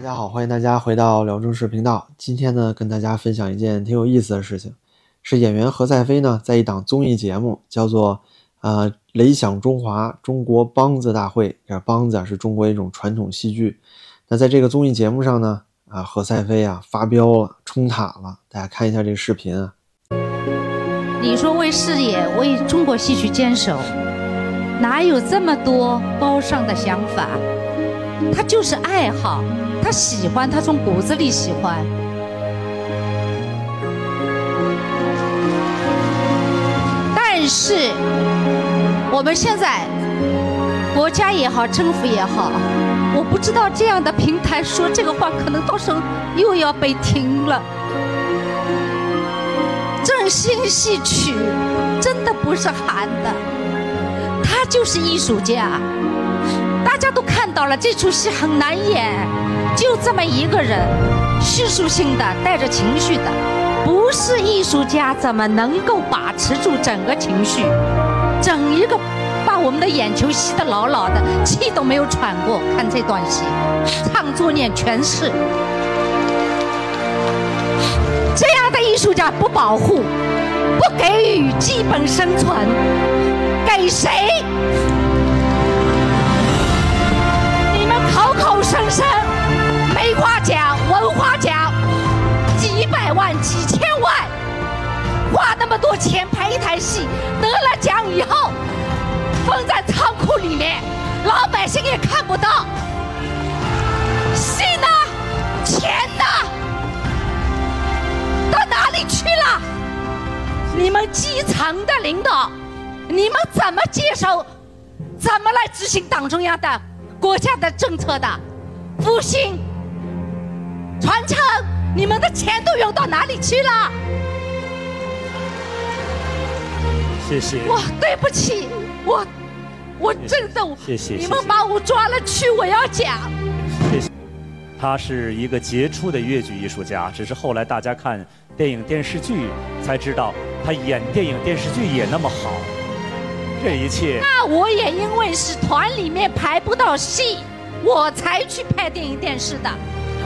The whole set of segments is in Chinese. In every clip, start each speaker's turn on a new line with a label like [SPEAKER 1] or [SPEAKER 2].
[SPEAKER 1] 大家好，欢迎大家回到辽中视频道。今天呢，跟大家分享一件挺有意思的事情，是演员何赛飞呢，在一档综艺节目叫做呃《雷响中华中国梆子大会》，这梆子啊是中国一种传统戏剧。那在这个综艺节目上呢，啊何赛飞啊发飙了，冲塔了。大家看一下这个视频啊。
[SPEAKER 2] 你说为事业、为中国戏曲坚守，哪有这么多高尚的想法？他就是爱好，他喜欢，他从骨子里喜欢。但是我们现在国家也好，政府也好，我不知道这样的平台说这个话，可能到时候又要被停了。振兴戏曲真的不是喊的，他就是艺术家。大家都看到了，这出戏很难演，就这么一个人，叙述性的，带着情绪的，不是艺术家怎么能够把持住整个情绪，整一个把我们的眼球吸得牢牢的，气都没有喘过。看这段戏，唱作念全是。这样的艺术家不保护，不给予基本生存，给谁？你们口口声声花那么多钱拍一台戏，得了奖以后，封在仓库里面，老百姓也看不到。戏呢？钱呢？到哪里去了？你们基层的领导，你们怎么接手？怎么来执行党中央的国家的政策的？复兴、传承，你们的钱都用到哪里去了？
[SPEAKER 3] 谢谢。
[SPEAKER 2] 我，对不起，我我真的，
[SPEAKER 3] 谢谢
[SPEAKER 2] 你们把我抓了去，我要讲。
[SPEAKER 3] 谢谢。他是一个杰出的越剧艺术家，只是后来大家看电影电视剧才知道，他演电影电视剧也那么好。这一切，
[SPEAKER 2] 那我也因为是团里面排不到戏，我才去拍电影电视的。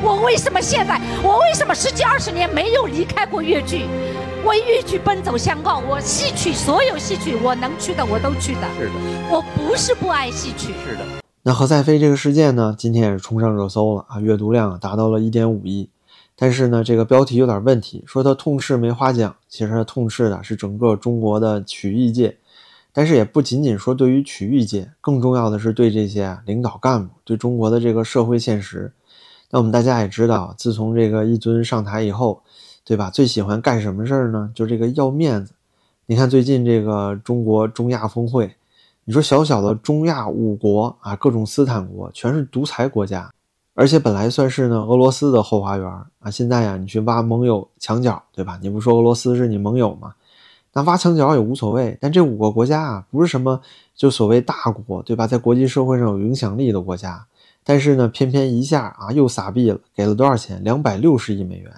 [SPEAKER 2] 我为什么现在，我为什么十几二十年没有离开过越剧？为欲去奔走相告，我戏曲所有戏曲我能去的我都去的。
[SPEAKER 3] 是的，
[SPEAKER 2] 我不是不爱戏曲。
[SPEAKER 3] 是的。
[SPEAKER 1] 那何赛飞这个事件呢，今天也是冲上热搜了啊，阅读量达到了一点五亿。但是呢，这个标题有点问题，说他痛斥梅花奖，其实他痛斥的是整个中国的曲艺界。但是也不仅仅说对于曲艺界，更重要的是对这些领导干部，对中国的这个社会现实。那我们大家也知道，自从这个一尊上台以后，对吧？最喜欢干什么事儿呢？就这个要面子。你看最近这个中国中亚峰会，你说小小的中亚五国啊，各种斯坦国全是独裁国家，而且本来算是呢俄罗斯的后花园啊，现在呀你去挖盟友墙角，对吧？你不说俄罗斯是你盟友吗？那挖墙角也无所谓。但这五个国家啊，不是什么就所谓大国，对吧？在国际社会上有影响力的国家。但是呢，偏偏一下啊又撒币了，给了多少钱？两百六十亿美元，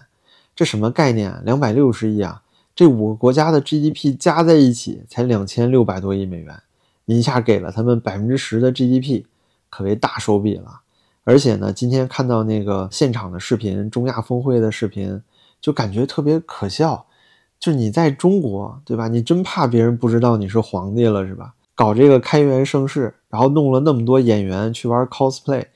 [SPEAKER 1] 这什么概念？两百六十亿啊！这五个国家的 GDP 加在一起才两千六百多亿美元，一下给了他们百分之十的 GDP，可谓大手笔了。而且呢，今天看到那个现场的视频，中亚峰会的视频，就感觉特别可笑。就你在中国，对吧？你真怕别人不知道你是皇帝了，是吧？搞这个开元盛世，然后弄了那么多演员去玩 cosplay，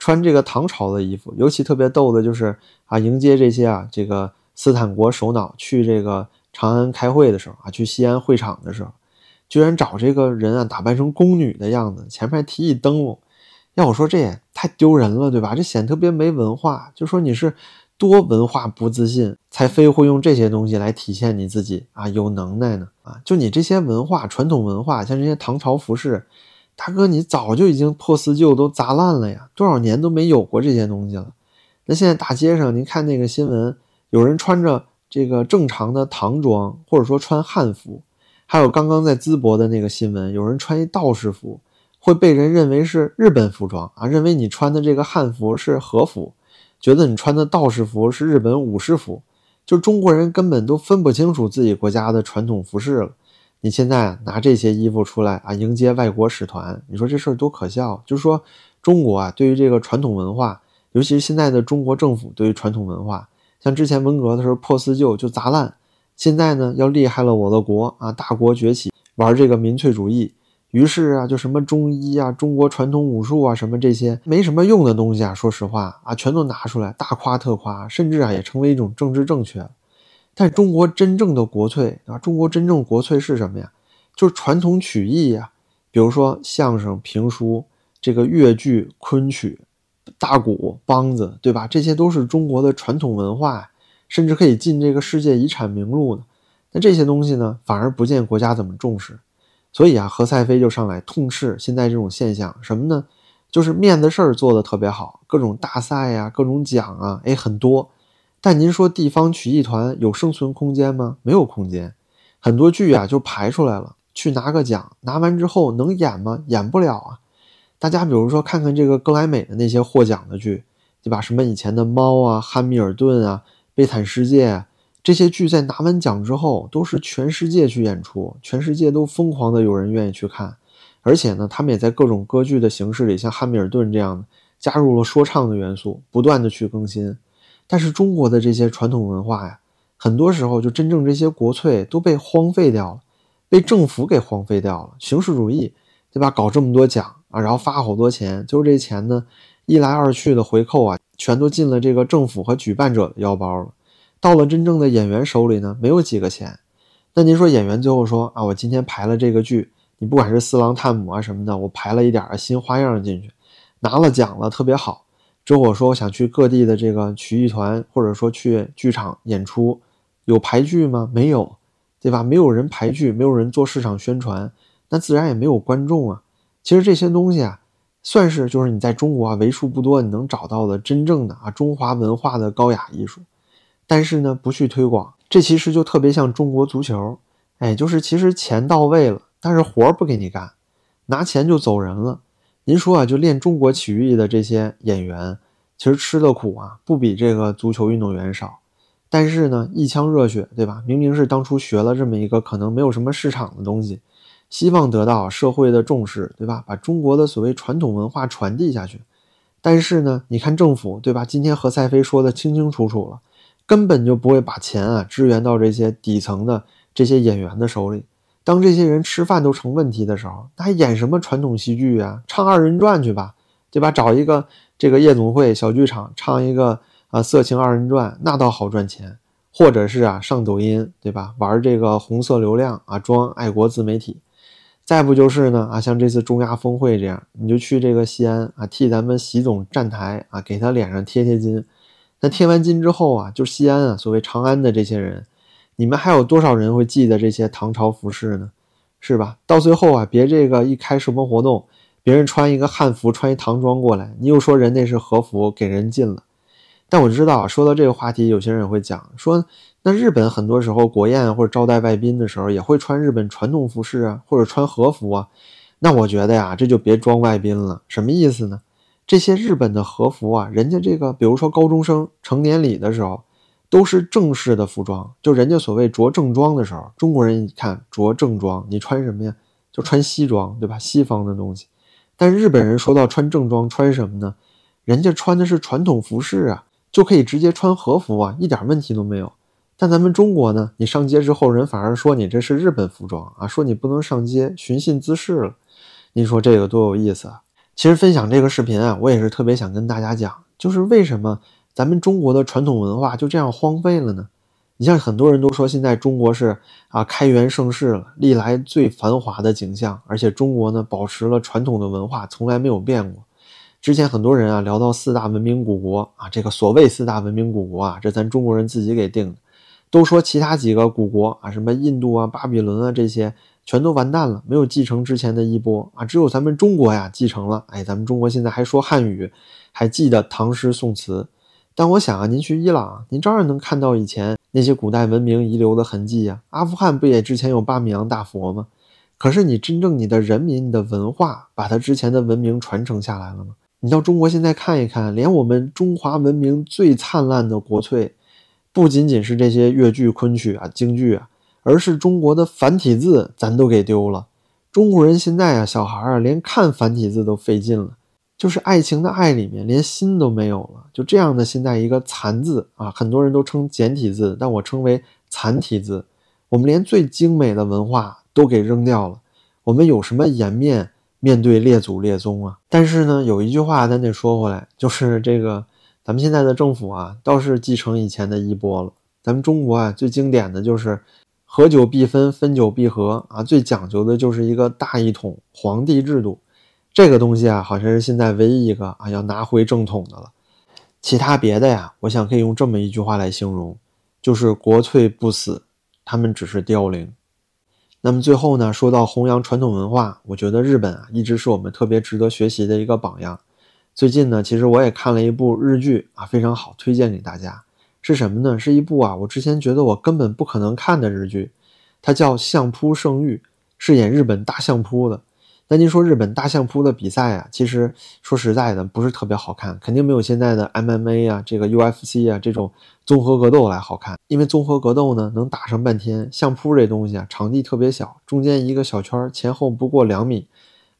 [SPEAKER 1] 穿这个唐朝的衣服。尤其特别逗的就是啊，迎接这些啊这个斯坦国首脑去这个长安开会的时候啊，去西安会场的时候，居然找这个人啊打扮成宫女的样子，前面提一灯笼。要我说这也太丢人了，对吧？这显得特别没文化。就说你是。多文化不自信，才非会用这些东西来体现你自己啊？有能耐呢啊！就你这些文化、传统文化，像这些唐朝服饰，大哥你早就已经破四旧，都砸烂了呀！多少年都没有过这些东西了。那现在大街上，您看那个新闻，有人穿着这个正常的唐装，或者说穿汉服，还有刚刚在淄博的那个新闻，有人穿一道士服，会被人认为是日本服装啊，认为你穿的这个汉服是和服。觉得你穿的道士服是日本武士服，就中国人根本都分不清楚自己国家的传统服饰了。你现在拿这些衣服出来啊，迎接外国使团，你说这事儿多可笑？就是说，中国啊，对于这个传统文化尤其是现在的中国政府对于传统文化，像之前文革的时候破四旧就砸烂，现在呢要厉害了我的国啊，大国崛起玩这个民粹主义，于是啊就什么中医啊、中国传统武术啊什么这些没什么用的东西啊，说实话啊全都拿出来大夸特夸，甚至啊也成为一种政治正确。但中国真正的国粹啊，中国真正国粹是什么呀？就是传统曲艺呀，比如说相声、评书、这个越剧、昆曲、大鼓、梆子，对吧？这些都是中国的传统文化，甚至可以进这个世界遗产名录的。那这些东西呢，反而不见国家怎么重视。所以啊，何赛飞就上来痛斥现在这种现象，什么呢？就是面子事儿做得特别好，各种大赛呀、各种奖啊，哎，很多。但您说地方曲艺团有生存空间吗？没有空间，很多剧啊就排出来了，去拿个奖，拿完之后能演吗？演不了啊。大家比如说看看这个格莱美的那些获奖的剧，对吧？什么以前的《猫》啊、《汉密尔顿》啊、《悲惨世界》啊这些剧，在拿完奖之后，都是全世界去演出，全世界都疯狂的有人愿意去看，而且呢，他们也在各种歌剧的形式里，像《汉密尔顿》这样的，加入了说唱的元素，不断的去更新。但是中国的这些传统文化呀，很多时候就真正这些国粹都被荒废掉了，被政府给荒废掉了。形式主义，对吧？搞这么多奖啊，然后发好多钱，就是这钱呢，一来二去的回扣啊，全都进了这个政府和举办者的腰包了。到了真正的演员手里呢，没有几个钱。那您说演员最后说啊，我今天排了这个剧，你不管是四郎探母啊什么的，我排了一点新花样进去，拿了奖了，特别好。之后我说我想去各地的这个曲艺团，或者说去剧场演出，有排剧吗？没有，对吧？没有人排剧，没有人做市场宣传，那自然也没有观众啊。其实这些东西啊，算是就是你在中国啊为数不多你能找到的真正的啊中华文化的高雅艺术，但是呢不去推广，这其实就特别像中国足球，哎，就是其实钱到位了，但是活不给你干，拿钱就走人了。您说啊，就练中国体育的这些演员，其实吃的苦啊，不比这个足球运动员少。但是呢，一腔热血，对吧？明明是当初学了这么一个可能没有什么市场的东西，希望得到社会的重视，对吧？把中国的所谓传统文化传递下去。但是呢，你看政府，对吧？今天何赛飞说的清清楚楚了，根本就不会把钱啊支援到这些底层的这些演员的手里。当这些人吃饭都成问题的时候，那还演什么传统戏剧啊？唱二人转去吧，对吧？找一个这个夜总会小剧场唱一个啊色情二人转，那倒好赚钱。或者是啊上抖音，对吧？玩这个红色流量啊，装爱国自媒体。再不就是呢啊，像这次中亚峰会这样，你就去这个西安啊，替咱们习总站台啊，给他脸上贴贴金。那贴完金之后啊，就西安啊，所谓长安的这些人。你们还有多少人会记得这些唐朝服饰呢？是吧？到最后啊，别这个一开什么活动，别人穿一个汉服，穿一唐装过来，你又说人那是和服，给人禁了。但我知道，说到这个话题，有些人也会讲说，那日本很多时候国宴或者招待外宾的时候，也会穿日本传统服饰啊，或者穿和服啊。那我觉得呀，这就别装外宾了。什么意思呢？这些日本的和服啊，人家这个，比如说高中生成年礼的时候。都是正式的服装，就人家所谓着正装的时候，中国人一看着正装，你穿什么呀？就穿西装，对吧？西方的东西。但日本人说到穿正装，穿什么呢？人家穿的是传统服饰啊，就可以直接穿和服啊，一点问题都没有。但咱们中国呢，你上街之后，人反而说你这是日本服装啊，说你不能上街寻衅滋事了。您说这个多有意思啊！其实分享这个视频啊，我也是特别想跟大家讲，就是为什么。咱们中国的传统文化就这样荒废了呢？你像很多人都说现在中国是啊开元盛世了，历来最繁华的景象，而且中国呢保持了传统的文化，从来没有变过。之前很多人啊聊到四大文明古国啊，这个所谓四大文明古国啊，这咱中国人自己给定的，都说其他几个古国啊，什么印度啊、巴比伦啊这些全都完蛋了，没有继承之前的衣钵啊，只有咱们中国呀继承了。哎，咱们中国现在还说汉语，还记得唐诗宋词。但我想啊，您去伊朗，您照样能看到以前那些古代文明遗留的痕迹呀。阿富汗不也之前有巴米扬大佛吗？可是你真正你的人民、你的文化，把它之前的文明传承下来了吗？你到中国现在看一看，连我们中华文明最灿烂的国粹，不仅仅是这些越剧、昆曲啊、京剧啊，而是中国的繁体字，咱都给丢了。中国人现在啊，小孩啊，连看繁体字都费劲了。就是爱情的爱里面连心都没有了。就这样的现在一个残字啊，很多人都称简体字，但我称为残体字。我们连最精美的文化都给扔掉了，我们有什么颜面面对列祖列宗啊？但是呢，有一句话咱得说回来，就是这个咱们现在的政府啊，倒是继承以前的衣钵了。咱们中国啊，最经典的就是合久必分，分久必合啊，最讲究的就是一个大一统皇帝制度。这个东西啊，好像是现在唯一一个啊要拿回正统的了。其他别的呀，我想可以用这么一句话来形容，就是国粹不死。他们只是凋零。那么最后呢，说到弘扬传统文化，我觉得日本啊一直是我们特别值得学习的一个榜样。最近呢，其实我也看了一部日剧啊，非常好，推荐给大家。是什么呢？是一部啊，我之前觉得我根本不可能看的日剧，它叫《相扑圣域》，是演日本大相扑的。那您说日本大相扑的比赛啊，其实说实在的不是特别好看，肯定没有现在的 MMA 啊、这个 UFC 啊这种综合格斗来好看。因为综合格斗呢能打上半天，相扑这东西啊场地特别小，中间一个小圈，前后不过两米，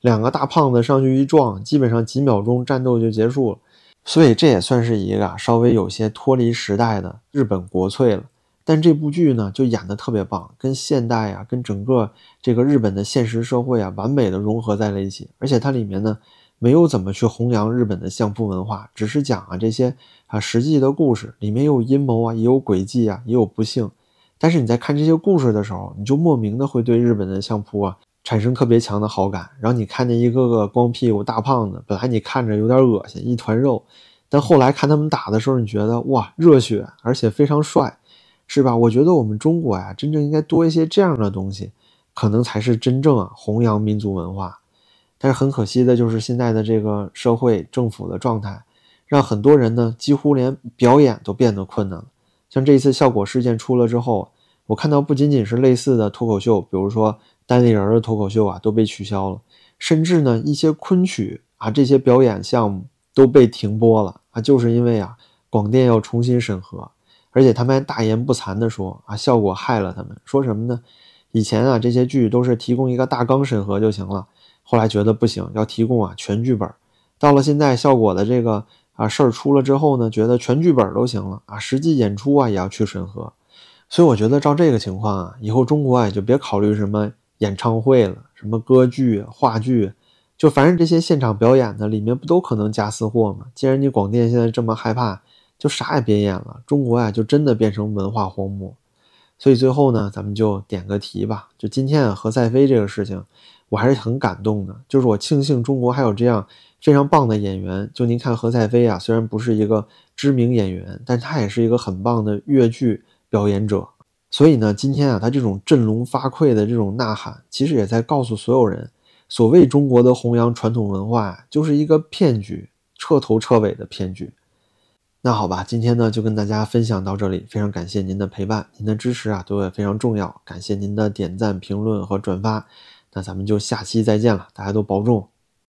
[SPEAKER 1] 两个大胖子上去一撞，基本上几秒钟战斗就结束了。所以这也算是一个稍微有些脱离时代的日本国粹了。但这部剧呢，就演得特别棒，跟现代啊，跟整个这个日本的现实社会啊，完美的融合在了一起。而且它里面呢，没有怎么去弘扬日本的相扑文化，只是讲啊这些啊实际的故事，里面有阴谋啊，也有诡计啊，也有不幸。但是你在看这些故事的时候，你就莫名的会对日本的相扑啊产生特别强的好感。然后你看见一个个光屁股大胖子，本来你看着有点恶心，一团肉，但后来看他们打的时候，你觉得哇，热血，而且非常帅。是吧？我觉得我们中国呀，真正应该多一些这样的东西，可能才是真正啊弘扬民族文化。但是很可惜的就是现在的这个社会政府的状态，让很多人呢几乎连表演都变得困难了。像这一次效果事件出了之后，我看到不仅仅是类似的脱口秀，比如说单立人的脱口秀啊都被取消了，甚至呢一些昆曲啊这些表演项目都被停播了啊，就是因为啊广电要重新审核。而且他们还大言不惭地说啊，效果害了他们。说什么呢？以前啊，这些剧都是提供一个大纲审核就行了，后来觉得不行，要提供啊全剧本。到了现在，效果的这个啊事儿出了之后呢，觉得全剧本都行了啊，实际演出啊也要去审核。所以我觉得照这个情况啊，以后中国啊就别考虑什么演唱会了，什么歌剧、话剧，就凡是这些现场表演的里面不都可能加私货吗？既然你广电现在这么害怕。就啥也别演了，中国呀就真的变成文化荒漠。所以最后呢，咱们就点个题吧。就今天啊，何赛飞这个事情，我还是很感动的。就是我庆幸中国还有这样非常棒的演员。就您看何赛飞啊，虽然不是一个知名演员，但他也是一个很棒的越剧表演者。所以呢，今天啊，他这种振聋发聩的这种呐喊，其实也在告诉所有人，所谓中国的弘扬传统文化，就是一个骗局，彻头彻尾的骗局。那好吧，今天呢就跟大家分享到这里，非常感谢您的陪伴，您的支持啊对我也非常重要，感谢您的点赞、评论和转发，那咱们就下期再见了，大家都保重。